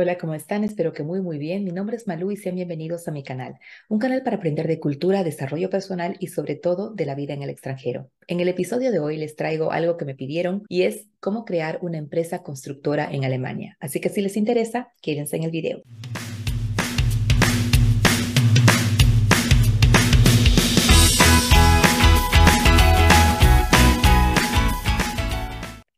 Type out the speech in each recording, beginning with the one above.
Hola, ¿cómo están? Espero que muy muy bien. Mi nombre es Malú y sean bienvenidos a mi canal, un canal para aprender de cultura, desarrollo personal y sobre todo de la vida en el extranjero. En el episodio de hoy les traigo algo que me pidieron y es cómo crear una empresa constructora en Alemania. Así que si les interesa, quédense en el video.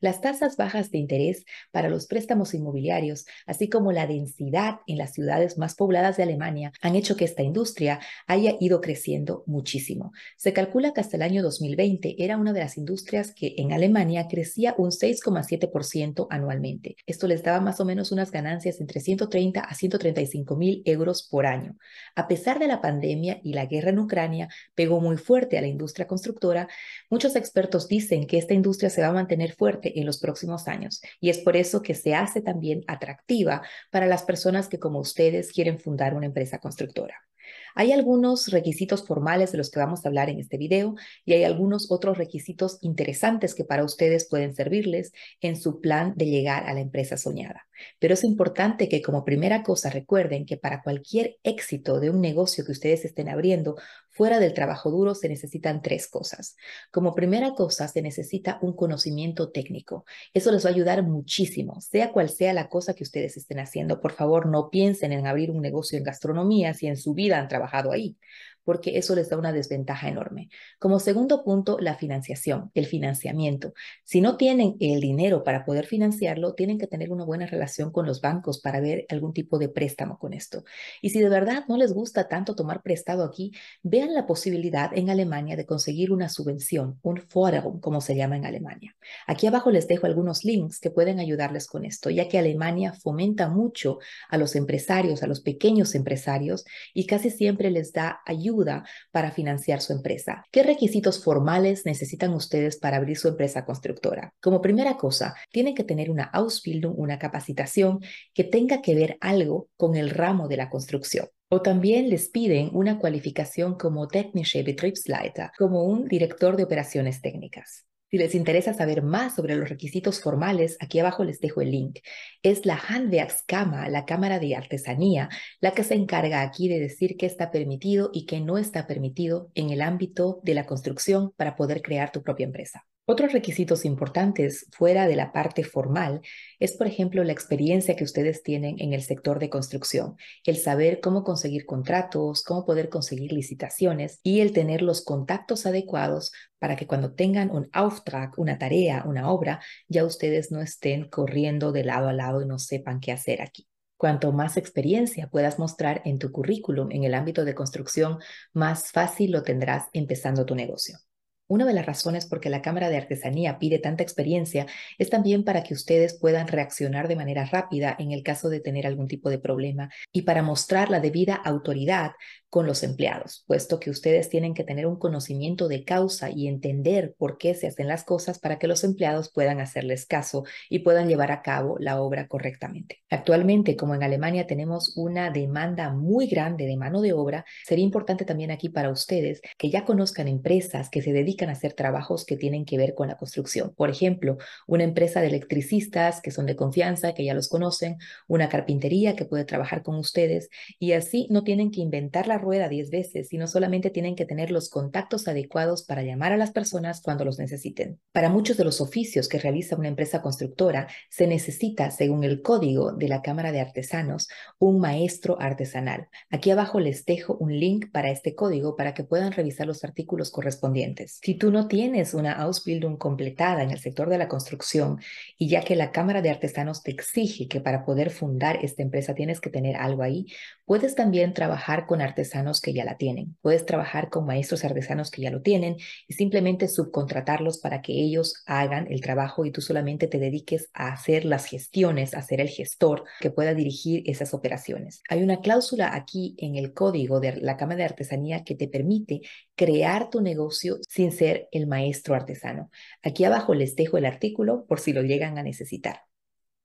Las tasas bajas de interés para los préstamos inmobiliarios, así como la densidad en las ciudades más pobladas de Alemania, han hecho que esta industria haya ido creciendo muchísimo. Se calcula que hasta el año 2020 era una de las industrias que en Alemania crecía un 6,7% anualmente. Esto les daba más o menos unas ganancias entre 130 a 135 mil euros por año. A pesar de la pandemia y la guerra en Ucrania, pegó muy fuerte a la industria constructora. Muchos expertos dicen que esta industria se va a mantener fuerte en los próximos años. Y es por eso que se hace también atractiva para las personas que como ustedes quieren fundar una empresa constructora. Hay algunos requisitos formales de los que vamos a hablar en este video y hay algunos otros requisitos interesantes que para ustedes pueden servirles en su plan de llegar a la empresa soñada. Pero es importante que como primera cosa recuerden que para cualquier éxito de un negocio que ustedes estén abriendo, fuera del trabajo duro se necesitan tres cosas. Como primera cosa se necesita un conocimiento técnico. Eso les va a ayudar muchísimo, sea cual sea la cosa que ustedes estén haciendo. Por favor, no piensen en abrir un negocio en gastronomía si en su vida han trabajado ahí porque eso les da una desventaja enorme. Como segundo punto, la financiación, el financiamiento. Si no tienen el dinero para poder financiarlo, tienen que tener una buena relación con los bancos para ver algún tipo de préstamo con esto. Y si de verdad no les gusta tanto tomar prestado aquí, vean la posibilidad en Alemania de conseguir una subvención, un Förderung, como se llama en Alemania. Aquí abajo les dejo algunos links que pueden ayudarles con esto, ya que Alemania fomenta mucho a los empresarios, a los pequeños empresarios, y casi siempre les da ayuda para financiar su empresa. ¿Qué requisitos formales necesitan ustedes para abrir su empresa constructora? Como primera cosa, tienen que tener una Ausbildung, una capacitación que tenga que ver algo con el ramo de la construcción. O también les piden una cualificación como Technische Betriebsleiter, como un director de operaciones técnicas. Si les interesa saber más sobre los requisitos formales, aquí abajo les dejo el link. Es la Handwerkskammer, la Cámara de Artesanía, la que se encarga aquí de decir qué está permitido y qué no está permitido en el ámbito de la construcción para poder crear tu propia empresa. Otros requisitos importantes fuera de la parte formal es, por ejemplo, la experiencia que ustedes tienen en el sector de construcción, el saber cómo conseguir contratos, cómo poder conseguir licitaciones y el tener los contactos adecuados para que cuando tengan un Auftrag, una tarea, una obra, ya ustedes no estén corriendo de lado a lado y no sepan qué hacer aquí. Cuanto más experiencia puedas mostrar en tu currículum en el ámbito de construcción, más fácil lo tendrás empezando tu negocio. Una de las razones por qué la Cámara de Artesanía pide tanta experiencia es también para que ustedes puedan reaccionar de manera rápida en el caso de tener algún tipo de problema y para mostrar la debida autoridad con los empleados, puesto que ustedes tienen que tener un conocimiento de causa y entender por qué se hacen las cosas para que los empleados puedan hacerles caso y puedan llevar a cabo la obra correctamente. Actualmente, como en Alemania tenemos una demanda muy grande de mano de obra, sería importante también aquí para ustedes que ya conozcan empresas que se dedican hacer trabajos que tienen que ver con la construcción. Por ejemplo, una empresa de electricistas que son de confianza, que ya los conocen, una carpintería que puede trabajar con ustedes y así no tienen que inventar la rueda 10 veces, sino solamente tienen que tener los contactos adecuados para llamar a las personas cuando los necesiten. Para muchos de los oficios que realiza una empresa constructora, se necesita, según el código de la Cámara de Artesanos, un maestro artesanal. Aquí abajo les dejo un link para este código para que puedan revisar los artículos correspondientes. Si tú no tienes una Ausbildung completada en el sector de la construcción y ya que la Cámara de Artesanos te exige que para poder fundar esta empresa tienes que tener algo ahí, puedes también trabajar con artesanos que ya la tienen. Puedes trabajar con maestros artesanos que ya lo tienen y simplemente subcontratarlos para que ellos hagan el trabajo y tú solamente te dediques a hacer las gestiones, a ser el gestor que pueda dirigir esas operaciones. Hay una cláusula aquí en el código de la Cámara de Artesanía que te permite crear tu negocio sin ser el maestro artesano. Aquí abajo les dejo el artículo por si lo llegan a necesitar.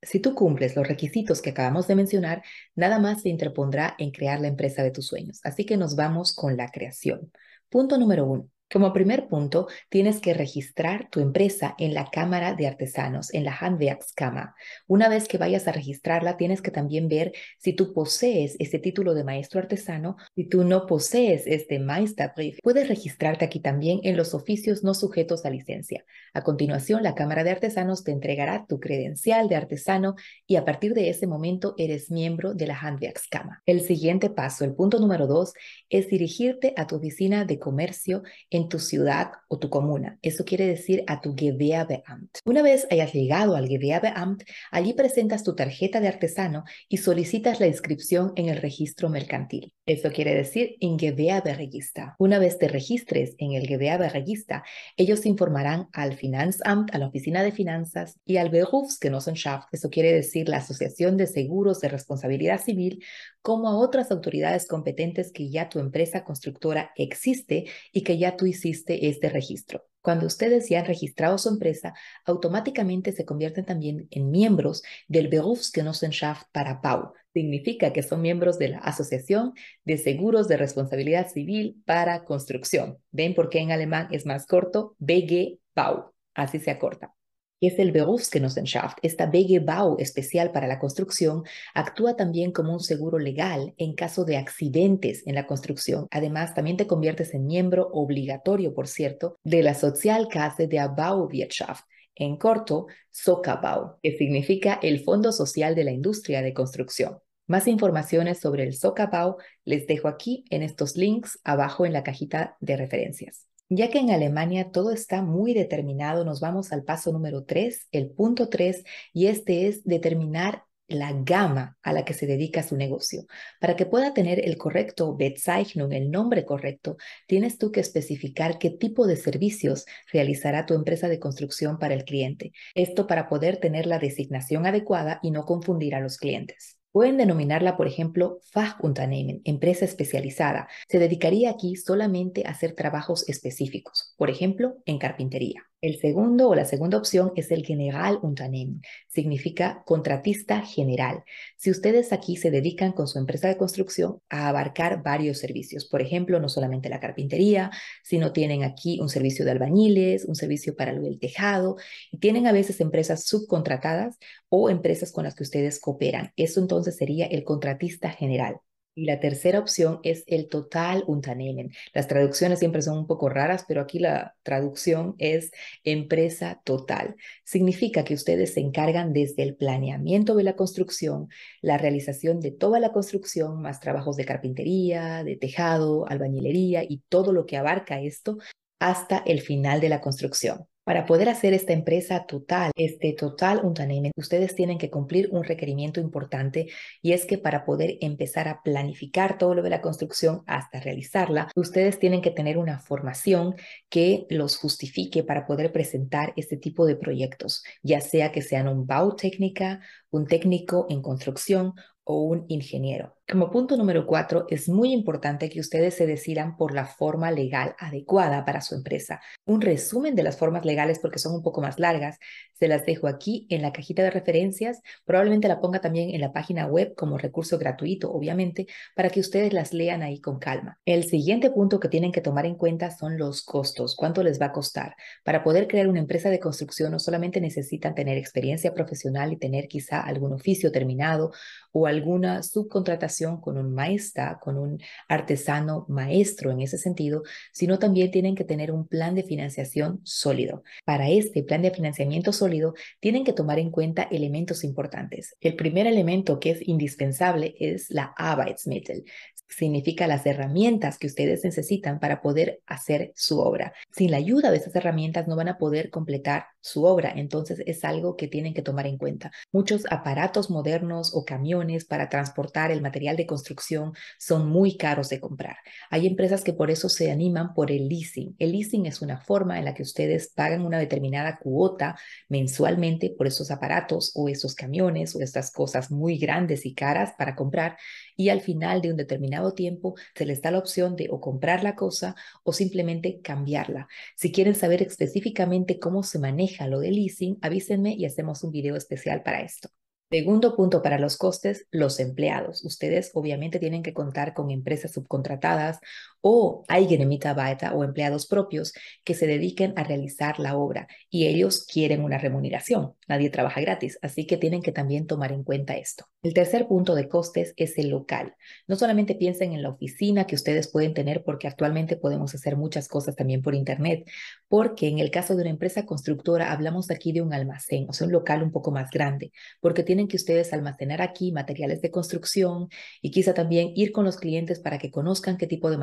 Si tú cumples los requisitos que acabamos de mencionar, nada más se interpondrá en crear la empresa de tus sueños. Así que nos vamos con la creación. Punto número uno. Como primer punto, tienes que registrar tu empresa en la Cámara de Artesanos, en la Handwerkskammer. Una vez que vayas a registrarla, tienes que también ver si tú posees este título de maestro artesano. Si tú no posees este Meisterbrief, puedes registrarte aquí también en los oficios no sujetos a licencia. A continuación, la Cámara de Artesanos te entregará tu credencial de artesano y a partir de ese momento eres miembro de la Handwerkskammer. El siguiente paso, el punto número dos, es dirigirte a tu oficina de comercio tu ciudad o tu comuna. Eso quiere decir a tu Gewerbeamt. Una vez hayas llegado al Gewerbeamt, allí presentas tu tarjeta de artesano y solicitas la inscripción en el registro mercantil. Eso quiere decir in Gewerberegister. Una vez te registres en el Gewerberegister, ellos informarán al Finanzamt, a la oficina de finanzas y al Berufsgenossenschaft, eso quiere decir la Asociación de Seguros de Responsabilidad Civil, como a otras autoridades competentes que ya tu empresa constructora existe y que ya tú hiciste este registro. Cuando ustedes ya han registrado su empresa, automáticamente se convierten también en miembros del Berufsgenossenschaft para PAU. Significa que son miembros de la Asociación de Seguros de Responsabilidad Civil para Construcción. ¿Ven por qué en alemán es más corto? BG PAU. Así se acorta es el Berufsgenossenschaft. Esta BG-Bau especial para la construcción actúa también como un seguro legal en caso de accidentes en la construcción. Además, también te conviertes en miembro obligatorio, por cierto, de la Sozialkasse der Bauwirtschaft, en corto, SOCABAU, que significa el Fondo Social de la Industria de Construcción. Más informaciones sobre el SOCABAU les dejo aquí en estos links abajo en la cajita de referencias. Ya que en Alemania todo está muy determinado, nos vamos al paso número 3, el punto 3, y este es determinar la gama a la que se dedica su negocio. Para que pueda tener el correcto Bezeichnung, el nombre correcto, tienes tú que especificar qué tipo de servicios realizará tu empresa de construcción para el cliente. Esto para poder tener la designación adecuada y no confundir a los clientes. Pueden denominarla, por ejemplo, Fachunternehmen, empresa especializada. Se dedicaría aquí solamente a hacer trabajos específicos, por ejemplo, en carpintería. El segundo o la segunda opción es el Generalunternehmen. Significa contratista general. Si ustedes aquí se dedican con su empresa de construcción a abarcar varios servicios, por ejemplo, no solamente la carpintería, sino tienen aquí un servicio de albañiles, un servicio para el tejado, y tienen a veces empresas subcontratadas o empresas con las que ustedes cooperan. Eso entonces sería el contratista general. Y la tercera opción es el total Unternehmen. Las traducciones siempre son un poco raras, pero aquí la traducción es empresa total. Significa que ustedes se encargan desde el planeamiento de la construcción, la realización de toda la construcción, más trabajos de carpintería, de tejado, albañilería y todo lo que abarca esto hasta el final de la construcción. Para poder hacer esta empresa total, este total Unternehmen, ustedes tienen que cumplir un requerimiento importante y es que para poder empezar a planificar todo lo de la construcción hasta realizarla, ustedes tienen que tener una formación que los justifique para poder presentar este tipo de proyectos, ya sea que sean un Bautécnica, un técnico en construcción o un ingeniero. Como punto número cuatro, es muy importante que ustedes se decidan por la forma legal adecuada para su empresa. Un resumen de las formas legales, porque son un poco más largas, se las dejo aquí en la cajita de referencias. Probablemente la ponga también en la página web como recurso gratuito, obviamente, para que ustedes las lean ahí con calma. El siguiente punto que tienen que tomar en cuenta son los costos. ¿Cuánto les va a costar? Para poder crear una empresa de construcción no solamente necesitan tener experiencia profesional y tener quizá algún oficio terminado o alguna subcontratación con un maestra, con un artesano maestro en ese sentido, sino también tienen que tener un plan de financiación sólido. Para este plan de financiamiento sólido, tienen que tomar en cuenta elementos importantes. El primer elemento que es indispensable es la Arbeitsmittel, significa las herramientas que ustedes necesitan para poder hacer su obra. Sin la ayuda de esas herramientas no van a poder completar su obra, entonces es algo que tienen que tomar en cuenta. Muchos aparatos modernos o camiones para transportar el material de construcción son muy caros de comprar. Hay empresas que por eso se animan por el leasing. El leasing es una forma en la que ustedes pagan una determinada cuota mensualmente por esos aparatos o esos camiones o estas cosas muy grandes y caras para comprar y al final de un determinado tiempo se les da la opción de o comprar la cosa o simplemente cambiarla. Si quieren saber específicamente cómo se maneja lo de leasing, avísenme y hacemos un video especial para esto. Segundo punto para los costes, los empleados. Ustedes obviamente tienen que contar con empresas subcontratadas o Eigene Mitarbeiter o empleados propios que se dediquen a realizar la obra y ellos quieren una remuneración. Nadie trabaja gratis, así que tienen que también tomar en cuenta esto. El tercer punto de costes es el local. No solamente piensen en la oficina que ustedes pueden tener porque actualmente podemos hacer muchas cosas también por internet, porque en el caso de una empresa constructora hablamos aquí de un almacén, o sea, un local un poco más grande, porque tienen que ustedes almacenar aquí materiales de construcción y quizá también ir con los clientes para que conozcan qué tipo de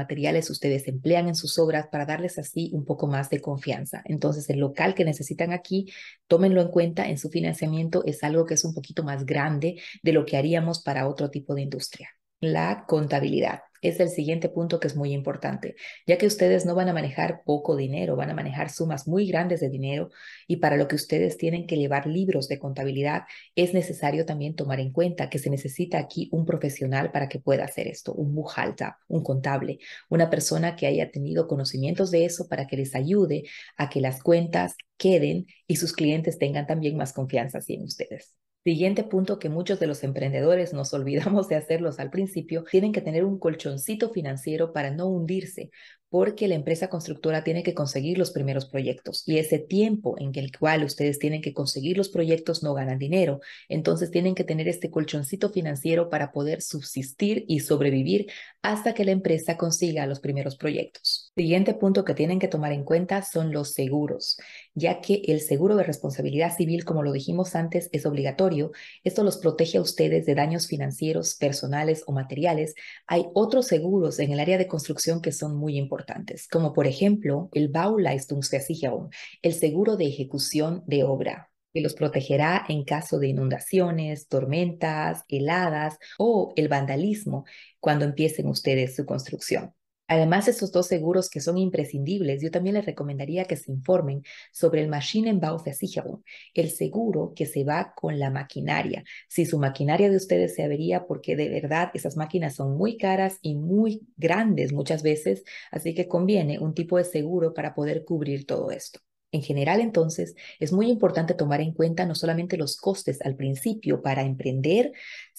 ustedes emplean en sus obras para darles así un poco más de confianza. Entonces, el local que necesitan aquí, tómenlo en cuenta en su financiamiento, es algo que es un poquito más grande de lo que haríamos para otro tipo de industria. La contabilidad es el siguiente punto que es muy importante, ya que ustedes no van a manejar poco dinero, van a manejar sumas muy grandes de dinero y para lo que ustedes tienen que llevar libros de contabilidad, es necesario también tomar en cuenta que se necesita aquí un profesional para que pueda hacer esto, un bujalta, un contable, una persona que haya tenido conocimientos de eso para que les ayude a que las cuentas queden y sus clientes tengan también más confianza en ustedes. Siguiente punto que muchos de los emprendedores nos olvidamos de hacerlos al principio, tienen que tener un colchoncito financiero para no hundirse, porque la empresa constructora tiene que conseguir los primeros proyectos y ese tiempo en el cual ustedes tienen que conseguir los proyectos no ganan dinero. Entonces tienen que tener este colchoncito financiero para poder subsistir y sobrevivir hasta que la empresa consiga los primeros proyectos. Siguiente punto que tienen que tomar en cuenta son los seguros, ya que el seguro de responsabilidad civil, como lo dijimos antes, es obligatorio. Esto los protege a ustedes de daños financieros, personales o materiales. Hay otros seguros en el área de construcción que son muy importantes como por ejemplo el Bauleistungsversicherung, el seguro de ejecución de obra que los protegerá en caso de inundaciones, tormentas, heladas o el vandalismo cuando empiecen ustedes su construcción. Además, estos dos seguros que son imprescindibles, yo también les recomendaría que se informen sobre el Maschinenbauversicherung, el seguro que se va con la maquinaria. Si su maquinaria de ustedes se avería, porque de verdad esas máquinas son muy caras y muy grandes muchas veces, así que conviene un tipo de seguro para poder cubrir todo esto. En general, entonces, es muy importante tomar en cuenta no solamente los costes al principio para emprender,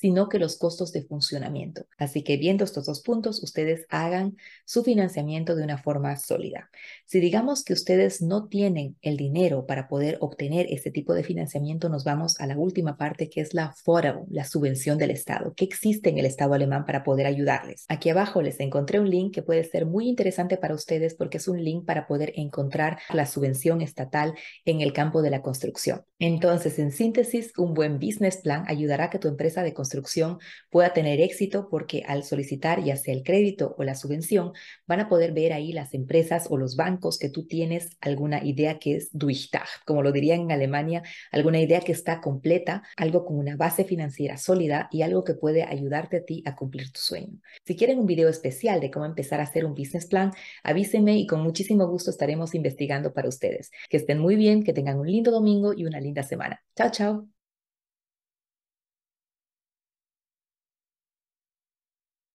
sino que los costos de funcionamiento. Así que viendo estos dos puntos, ustedes hagan su financiamiento de una forma sólida. Si digamos que ustedes no tienen el dinero para poder obtener este tipo de financiamiento, nos vamos a la última parte que es la Förderung, la subvención del Estado. ¿Qué existe en el Estado alemán para poder ayudarles? Aquí abajo les encontré un link que puede ser muy interesante para ustedes porque es un link para poder encontrar la subvención estatal en el campo de la construcción. Entonces, en síntesis, un buen business plan ayudará a que tu empresa de construcción pueda tener éxito porque al solicitar ya sea el crédito o la subvención, van a poder ver ahí las empresas o los bancos que tú tienes alguna idea que es durchdacht, como lo dirían en Alemania, alguna idea que está completa, algo con una base financiera sólida y algo que puede ayudarte a ti a cumplir tu sueño. Si quieren un video especial de cómo empezar a hacer un business plan, avísenme y con muchísimo gusto estaremos investigando para ustedes. Que estén muy bien, que tengan un lindo domingo y una linda semana. Chao, chao.